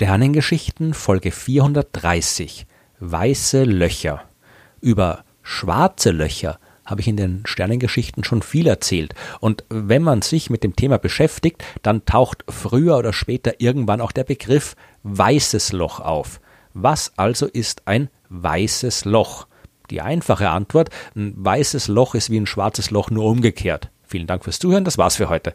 Sternengeschichten Folge 430 Weiße Löcher. Über schwarze Löcher habe ich in den Sternengeschichten schon viel erzählt. Und wenn man sich mit dem Thema beschäftigt, dann taucht früher oder später irgendwann auch der Begriff weißes Loch auf. Was also ist ein weißes Loch? Die einfache Antwort, ein weißes Loch ist wie ein schwarzes Loch nur umgekehrt. Vielen Dank fürs Zuhören, das war's für heute.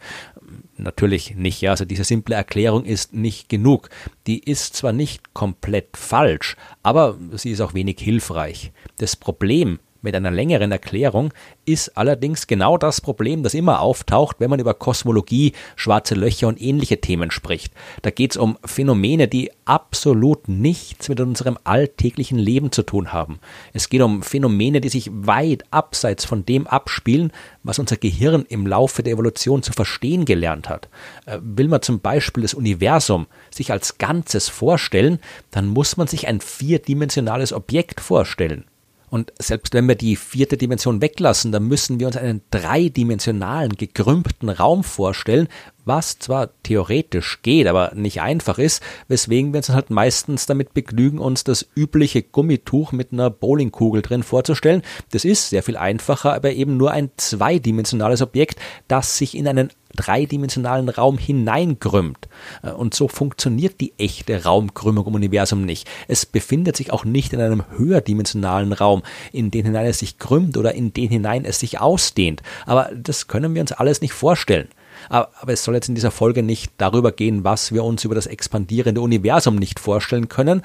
Natürlich nicht, ja, also diese simple Erklärung ist nicht genug. Die ist zwar nicht komplett falsch, aber sie ist auch wenig hilfreich. Das Problem mit einer längeren Erklärung ist allerdings genau das Problem, das immer auftaucht, wenn man über Kosmologie, schwarze Löcher und ähnliche Themen spricht. Da geht es um Phänomene, die absolut nichts mit unserem alltäglichen Leben zu tun haben. Es geht um Phänomene, die sich weit abseits von dem abspielen, was unser Gehirn im Laufe der Evolution zu verstehen gelernt hat. Äh, will man zum Beispiel das Universum sich als Ganzes vorstellen, dann muss man sich ein vierdimensionales Objekt vorstellen. Und selbst wenn wir die vierte Dimension weglassen, dann müssen wir uns einen dreidimensionalen, gekrümmten Raum vorstellen, was zwar theoretisch geht, aber nicht einfach ist, weswegen wir uns halt meistens damit begnügen, uns das übliche Gummituch mit einer Bowlingkugel drin vorzustellen. Das ist sehr viel einfacher, aber eben nur ein zweidimensionales Objekt, das sich in einen dreidimensionalen Raum hineinkrümmt. Äh, und so funktioniert die echte Raumkrümmung im Universum nicht. Es befindet sich auch nicht in einem höherdimensionalen Raum, in den hinein es sich krümmt oder in den hinein es sich ausdehnt. Aber das können wir uns alles nicht vorstellen. Aber, es soll jetzt in dieser Folge nicht darüber gehen, was wir uns über das expandierende Universum nicht vorstellen können,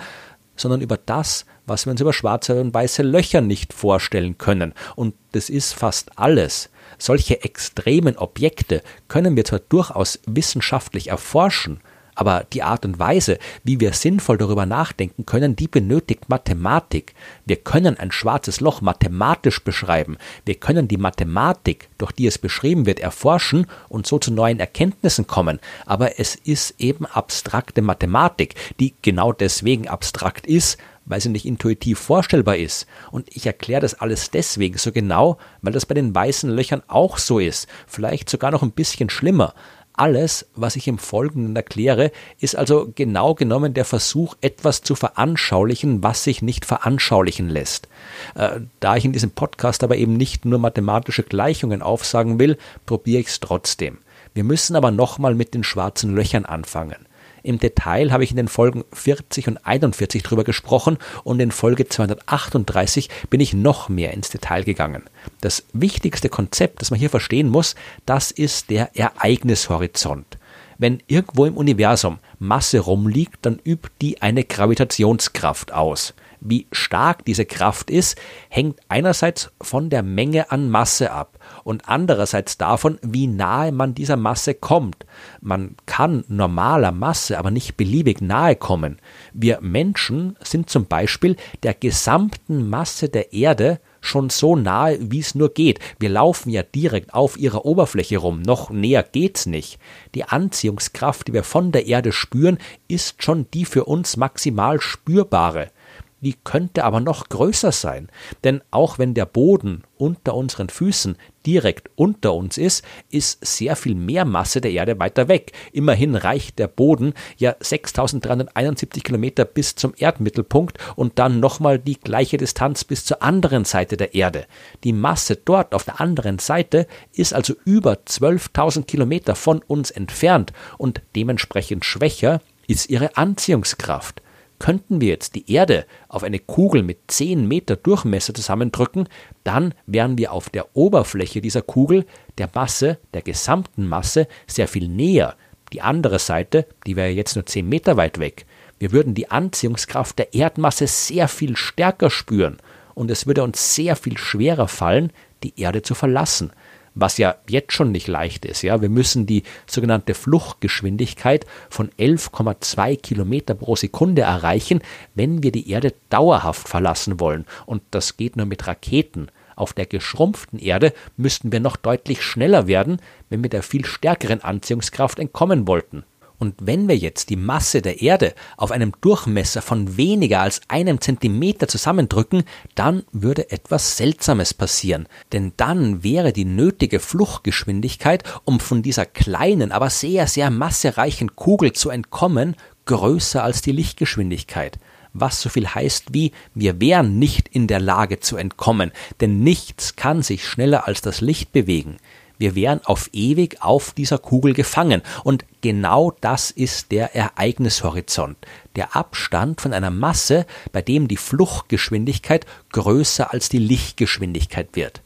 sondern über das, was wir uns über schwarze und weiße Löcher nicht vorstellen können. Und das ist fast alles. Solche extremen Objekte können wir zwar durchaus wissenschaftlich erforschen, aber die Art und Weise, wie wir sinnvoll darüber nachdenken können, die benötigt Mathematik. Wir können ein schwarzes Loch mathematisch beschreiben. Wir können die Mathematik, durch die es beschrieben wird, erforschen und so zu neuen Erkenntnissen kommen. Aber es ist eben abstrakte Mathematik, die genau deswegen abstrakt ist, weil sie nicht intuitiv vorstellbar ist. Und ich erkläre das alles deswegen so genau, weil das bei den weißen Löchern auch so ist. Vielleicht sogar noch ein bisschen schlimmer. Alles, was ich im Folgenden erkläre, ist also genau genommen der Versuch, etwas zu veranschaulichen, was sich nicht veranschaulichen lässt. Äh, da ich in diesem Podcast aber eben nicht nur mathematische Gleichungen aufsagen will, probiere ich es trotzdem. Wir müssen aber nochmal mit den schwarzen Löchern anfangen. Im Detail habe ich in den Folgen 40 und 41 drüber gesprochen und in Folge 238 bin ich noch mehr ins Detail gegangen. Das wichtigste Konzept, das man hier verstehen muss, das ist der Ereignishorizont. Wenn irgendwo im Universum Masse rumliegt, dann übt die eine Gravitationskraft aus. Wie stark diese Kraft ist, hängt einerseits von der Menge an Masse ab und andererseits davon, wie nahe man dieser Masse kommt. Man kann normaler Masse aber nicht beliebig nahe kommen. Wir Menschen sind zum Beispiel der gesamten Masse der Erde schon so nahe, wie es nur geht. Wir laufen ja direkt auf ihrer Oberfläche rum. Noch näher geht's nicht. Die Anziehungskraft, die wir von der Erde spüren, ist schon die für uns maximal spürbare die könnte aber noch größer sein. Denn auch wenn der Boden unter unseren Füßen direkt unter uns ist, ist sehr viel mehr Masse der Erde weiter weg. Immerhin reicht der Boden ja 6371 Kilometer bis zum Erdmittelpunkt und dann nochmal die gleiche Distanz bis zur anderen Seite der Erde. Die Masse dort auf der anderen Seite ist also über 12.000 Kilometer von uns entfernt und dementsprechend schwächer ist ihre Anziehungskraft. Könnten wir jetzt die Erde auf eine Kugel mit 10 Meter Durchmesser zusammendrücken, dann wären wir auf der Oberfläche dieser Kugel der Masse, der gesamten Masse, sehr viel näher. Die andere Seite, die wäre jetzt nur 10 Meter weit weg. Wir würden die Anziehungskraft der Erdmasse sehr viel stärker spüren und es würde uns sehr viel schwerer fallen, die Erde zu verlassen was ja jetzt schon nicht leicht ist. Ja, wir müssen die sogenannte Fluchtgeschwindigkeit von 11,2 Kilometer pro Sekunde erreichen, wenn wir die Erde dauerhaft verlassen wollen. Und das geht nur mit Raketen. Auf der geschrumpften Erde müssten wir noch deutlich schneller werden, wenn wir der viel stärkeren Anziehungskraft entkommen wollten. Und wenn wir jetzt die Masse der Erde auf einem Durchmesser von weniger als einem Zentimeter zusammendrücken, dann würde etwas Seltsames passieren. Denn dann wäre die nötige Fluchtgeschwindigkeit, um von dieser kleinen, aber sehr, sehr massereichen Kugel zu entkommen, größer als die Lichtgeschwindigkeit was so viel heißt wie wir wären nicht in der Lage zu entkommen, denn nichts kann sich schneller als das Licht bewegen. Wir wären auf ewig auf dieser Kugel gefangen. Und genau das ist der Ereignishorizont. Der Abstand von einer Masse, bei dem die Fluchtgeschwindigkeit größer als die Lichtgeschwindigkeit wird.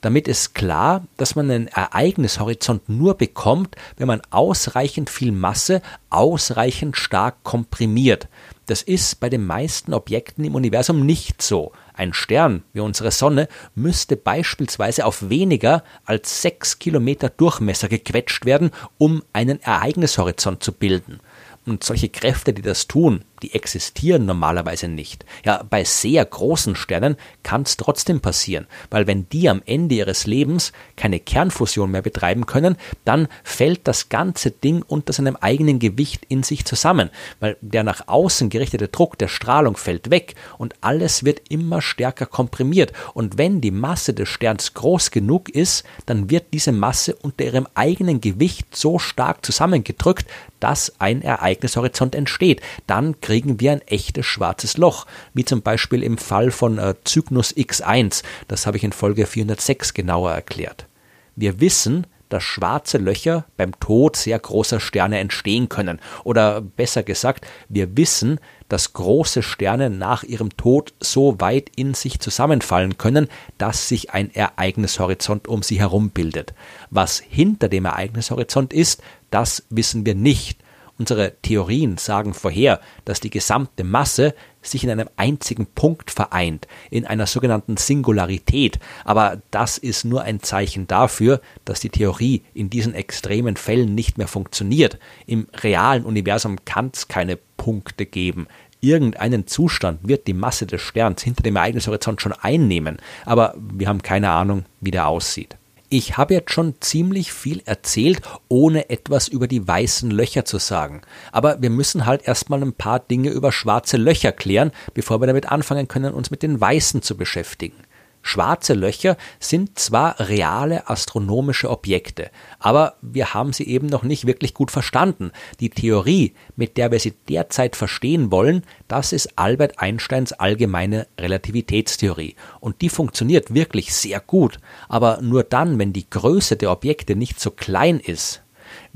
Damit ist klar, dass man einen Ereignishorizont nur bekommt, wenn man ausreichend viel Masse ausreichend stark komprimiert. Das ist bei den meisten Objekten im Universum nicht so. Ein Stern wie unsere Sonne müsste beispielsweise auf weniger als sechs Kilometer Durchmesser gequetscht werden, um einen Ereignishorizont zu bilden. Und solche Kräfte, die das tun, die existieren normalerweise nicht. Ja, bei sehr großen Sternen kann es trotzdem passieren, weil wenn die am Ende ihres Lebens keine Kernfusion mehr betreiben können, dann fällt das ganze Ding unter seinem eigenen Gewicht in sich zusammen, weil der nach außen gerichtete Druck der Strahlung fällt weg und alles wird immer stärker komprimiert. Und wenn die Masse des Sterns groß genug ist, dann wird diese Masse unter ihrem eigenen Gewicht so stark zusammengedrückt, dass ein Ereignishorizont entsteht. Dann kriegen wir ein echtes schwarzes Loch, wie zum Beispiel im Fall von äh, Cygnus X1. Das habe ich in Folge 406 genauer erklärt. Wir wissen, dass schwarze Löcher beim Tod sehr großer Sterne entstehen können. Oder besser gesagt, wir wissen, dass große Sterne nach ihrem Tod so weit in sich zusammenfallen können, dass sich ein Ereignishorizont um sie herum bildet. Was hinter dem Ereignishorizont ist, das wissen wir nicht. Unsere Theorien sagen vorher, dass die gesamte Masse sich in einem einzigen Punkt vereint, in einer sogenannten Singularität, aber das ist nur ein Zeichen dafür, dass die Theorie in diesen extremen Fällen nicht mehr funktioniert. Im realen Universum kann es keine Punkte geben. Irgendeinen Zustand wird die Masse des Sterns hinter dem Ereignishorizont schon einnehmen, aber wir haben keine Ahnung, wie der aussieht. Ich habe jetzt schon ziemlich viel erzählt, ohne etwas über die weißen Löcher zu sagen. Aber wir müssen halt erstmal ein paar Dinge über schwarze Löcher klären, bevor wir damit anfangen können, uns mit den weißen zu beschäftigen. Schwarze Löcher sind zwar reale astronomische Objekte, aber wir haben sie eben noch nicht wirklich gut verstanden. Die Theorie, mit der wir sie derzeit verstehen wollen, das ist Albert Einsteins allgemeine Relativitätstheorie. Und die funktioniert wirklich sehr gut, aber nur dann, wenn die Größe der Objekte nicht so klein ist.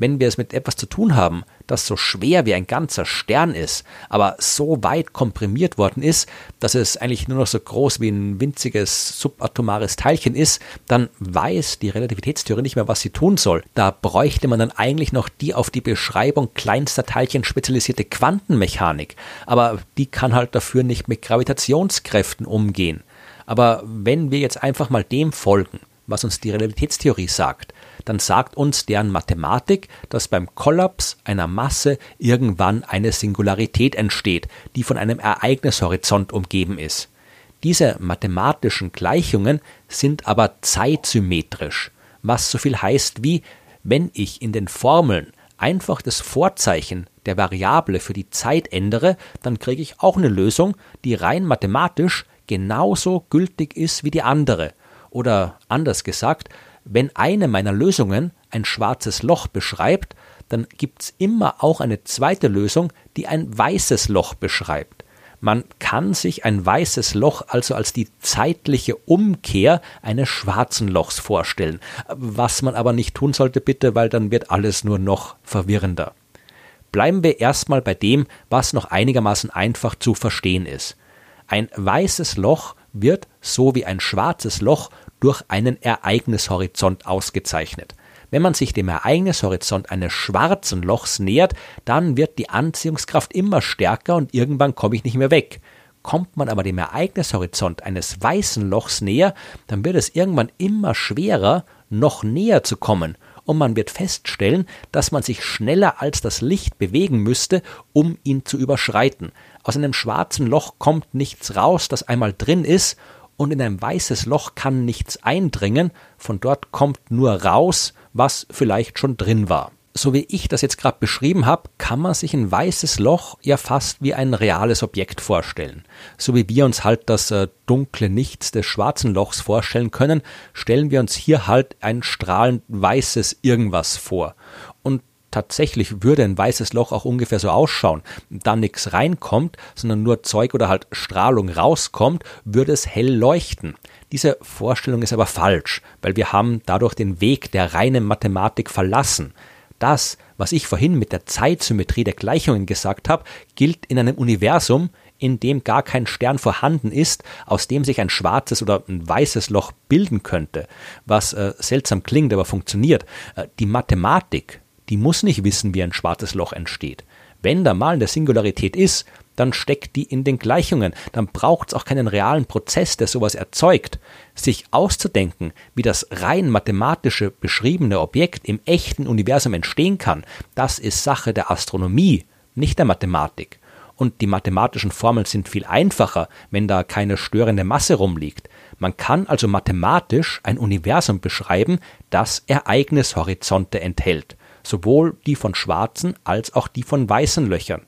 Wenn wir es mit etwas zu tun haben, das so schwer wie ein ganzer Stern ist, aber so weit komprimiert worden ist, dass es eigentlich nur noch so groß wie ein winziges subatomares Teilchen ist, dann weiß die Relativitätstheorie nicht mehr, was sie tun soll. Da bräuchte man dann eigentlich noch die auf die Beschreibung kleinster Teilchen spezialisierte Quantenmechanik, aber die kann halt dafür nicht mit Gravitationskräften umgehen. Aber wenn wir jetzt einfach mal dem folgen, was uns die Relativitätstheorie sagt, dann sagt uns deren Mathematik, dass beim Kollaps einer Masse irgendwann eine Singularität entsteht, die von einem Ereignishorizont umgeben ist. Diese mathematischen Gleichungen sind aber zeitsymmetrisch, was so viel heißt wie, wenn ich in den Formeln einfach das Vorzeichen der Variable für die Zeit ändere, dann kriege ich auch eine Lösung, die rein mathematisch genauso gültig ist wie die andere. Oder anders gesagt, wenn eine meiner Lösungen ein schwarzes Loch beschreibt, dann gibt es immer auch eine zweite Lösung, die ein weißes Loch beschreibt. Man kann sich ein weißes Loch also als die zeitliche Umkehr eines schwarzen Lochs vorstellen, was man aber nicht tun sollte bitte, weil dann wird alles nur noch verwirrender. Bleiben wir erstmal bei dem, was noch einigermaßen einfach zu verstehen ist. Ein weißes Loch wird, so wie ein schwarzes Loch, durch einen Ereignishorizont ausgezeichnet. Wenn man sich dem Ereignishorizont eines schwarzen Lochs nähert, dann wird die Anziehungskraft immer stärker und irgendwann komme ich nicht mehr weg. Kommt man aber dem Ereignishorizont eines weißen Lochs näher, dann wird es irgendwann immer schwerer, noch näher zu kommen, und man wird feststellen, dass man sich schneller als das Licht bewegen müsste, um ihn zu überschreiten. Aus einem schwarzen Loch kommt nichts raus, das einmal drin ist, und in ein weißes Loch kann nichts eindringen, von dort kommt nur raus, was vielleicht schon drin war. So wie ich das jetzt gerade beschrieben habe, kann man sich ein weißes Loch ja fast wie ein reales Objekt vorstellen. So wie wir uns halt das äh, dunkle Nichts des schwarzen Lochs vorstellen können, stellen wir uns hier halt ein strahlend weißes irgendwas vor. Tatsächlich würde ein weißes Loch auch ungefähr so ausschauen, da nichts reinkommt, sondern nur Zeug oder halt Strahlung rauskommt, würde es hell leuchten. Diese Vorstellung ist aber falsch, weil wir haben dadurch den Weg der reinen Mathematik verlassen. Das, was ich vorhin mit der Zeitsymmetrie der Gleichungen gesagt habe, gilt in einem Universum, in dem gar kein Stern vorhanden ist, aus dem sich ein schwarzes oder ein weißes Loch bilden könnte, was äh, seltsam klingt, aber funktioniert. Äh, die Mathematik, die muss nicht wissen, wie ein schwarzes Loch entsteht. Wenn da mal eine Singularität ist, dann steckt die in den Gleichungen. Dann braucht es auch keinen realen Prozess, der sowas erzeugt. Sich auszudenken, wie das rein mathematische beschriebene Objekt im echten Universum entstehen kann, das ist Sache der Astronomie, nicht der Mathematik und die mathematischen Formeln sind viel einfacher, wenn da keine störende Masse rumliegt. Man kann also mathematisch ein Universum beschreiben, das Ereignishorizonte enthält, sowohl die von schwarzen als auch die von weißen Löchern.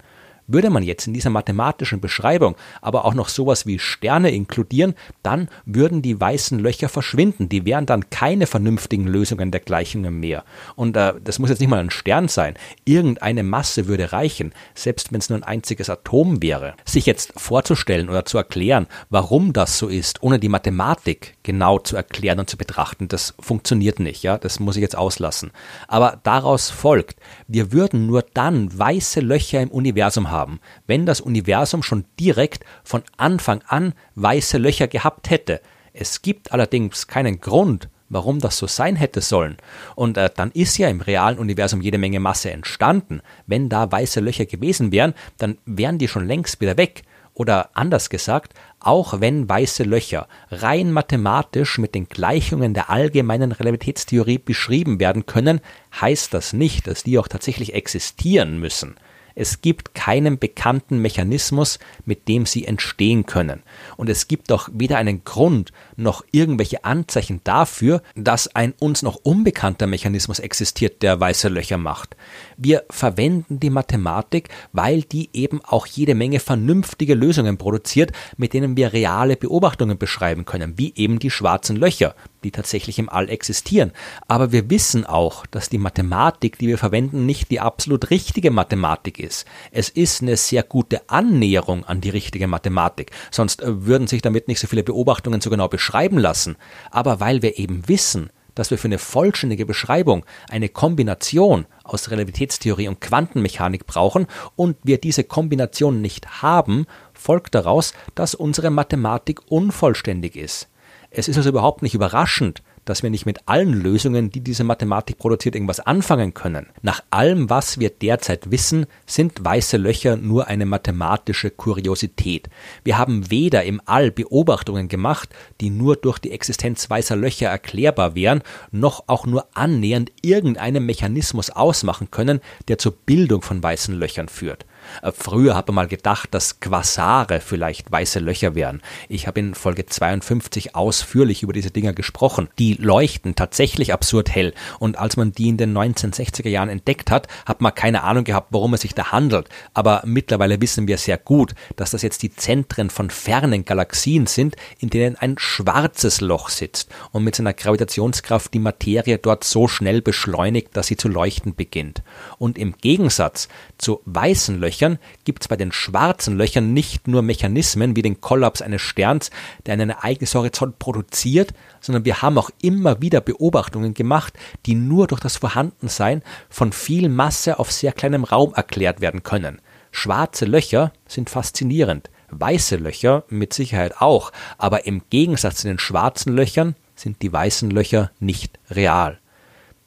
Würde man jetzt in dieser mathematischen Beschreibung aber auch noch sowas wie Sterne inkludieren, dann würden die weißen Löcher verschwinden. Die wären dann keine vernünftigen Lösungen der Gleichungen mehr. Und äh, das muss jetzt nicht mal ein Stern sein. Irgendeine Masse würde reichen, selbst wenn es nur ein einziges Atom wäre. Sich jetzt vorzustellen oder zu erklären, warum das so ist, ohne die Mathematik genau zu erklären und zu betrachten, das funktioniert nicht. Ja, das muss ich jetzt auslassen. Aber daraus folgt, wir würden nur dann weiße Löcher im Universum haben, wenn das Universum schon direkt von Anfang an weiße Löcher gehabt hätte. Es gibt allerdings keinen Grund, warum das so sein hätte sollen. Und äh, dann ist ja im realen Universum jede Menge Masse entstanden. Wenn da weiße Löcher gewesen wären, dann wären die schon längst wieder weg. Oder anders gesagt, auch wenn weiße Löcher rein mathematisch mit den Gleichungen der allgemeinen Relativitätstheorie beschrieben werden können, heißt das nicht, dass die auch tatsächlich existieren müssen. Es gibt keinen bekannten Mechanismus, mit dem sie entstehen können. Und es gibt auch weder einen Grund noch irgendwelche Anzeichen dafür, dass ein uns noch unbekannter Mechanismus existiert, der weiße Löcher macht. Wir verwenden die Mathematik, weil die eben auch jede Menge vernünftige Lösungen produziert, mit denen wir reale Beobachtungen beschreiben können, wie eben die schwarzen Löcher, die tatsächlich im All existieren. Aber wir wissen auch, dass die Mathematik, die wir verwenden, nicht die absolut richtige Mathematik ist. Es ist eine sehr gute Annäherung an die richtige Mathematik, sonst äh, würden sich damit nicht so viele Beobachtungen so genau beschreiben lassen. Aber weil wir eben wissen, dass wir für eine vollständige Beschreibung eine Kombination aus Relativitätstheorie und Quantenmechanik brauchen und wir diese Kombination nicht haben, folgt daraus, dass unsere Mathematik unvollständig ist. Es ist also überhaupt nicht überraschend, dass wir nicht mit allen Lösungen, die diese Mathematik produziert, irgendwas anfangen können. Nach allem, was wir derzeit wissen, sind weiße Löcher nur eine mathematische Kuriosität. Wir haben weder im All Beobachtungen gemacht, die nur durch die Existenz weißer Löcher erklärbar wären, noch auch nur annähernd irgendeinen Mechanismus ausmachen können, der zur Bildung von weißen Löchern führt. Äh, früher hat man mal gedacht, dass Quasare vielleicht weiße Löcher wären. Ich habe in Folge 52 ausführlich über diese Dinger gesprochen. Die leuchten tatsächlich absurd hell. Und als man die in den 1960er Jahren entdeckt hat, hat man keine Ahnung gehabt, worum es sich da handelt. Aber mittlerweile wissen wir sehr gut, dass das jetzt die Zentren von fernen Galaxien sind, in denen ein schwarzes Loch sitzt und mit seiner Gravitationskraft die Materie dort so schnell beschleunigt, dass sie zu leuchten beginnt. Und im Gegensatz zu weißen Löchern Löchern gibt es bei den schwarzen Löchern nicht nur Mechanismen wie den Kollaps eines Sterns, der einen Ereignishorizont produziert, sondern wir haben auch immer wieder Beobachtungen gemacht, die nur durch das Vorhandensein von viel Masse auf sehr kleinem Raum erklärt werden können. Schwarze Löcher sind faszinierend, weiße Löcher mit Sicherheit auch, aber im Gegensatz zu den schwarzen Löchern sind die weißen Löcher nicht real.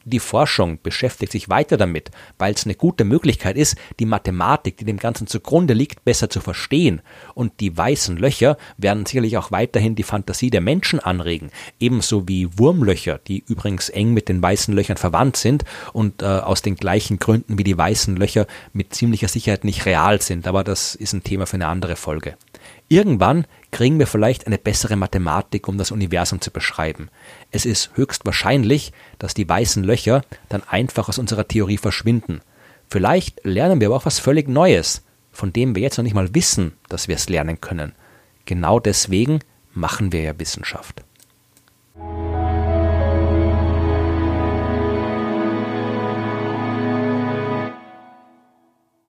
Die Forschung beschäftigt sich weiter damit, weil es eine gute Möglichkeit ist, die Mathematik, die dem Ganzen zugrunde liegt, besser zu verstehen. Und die weißen Löcher werden sicherlich auch weiterhin die Fantasie der Menschen anregen, ebenso wie Wurmlöcher, die übrigens eng mit den weißen Löchern verwandt sind und äh, aus den gleichen Gründen wie die weißen Löcher mit ziemlicher Sicherheit nicht real sind. Aber das ist ein Thema für eine andere Folge. Irgendwann kriegen wir vielleicht eine bessere Mathematik, um das Universum zu beschreiben. Es ist höchst wahrscheinlich, dass die weißen Löcher dann einfach aus unserer Theorie verschwinden. Vielleicht lernen wir aber auch was völlig Neues, von dem wir jetzt noch nicht mal wissen, dass wir es lernen können. Genau deswegen machen wir ja Wissenschaft.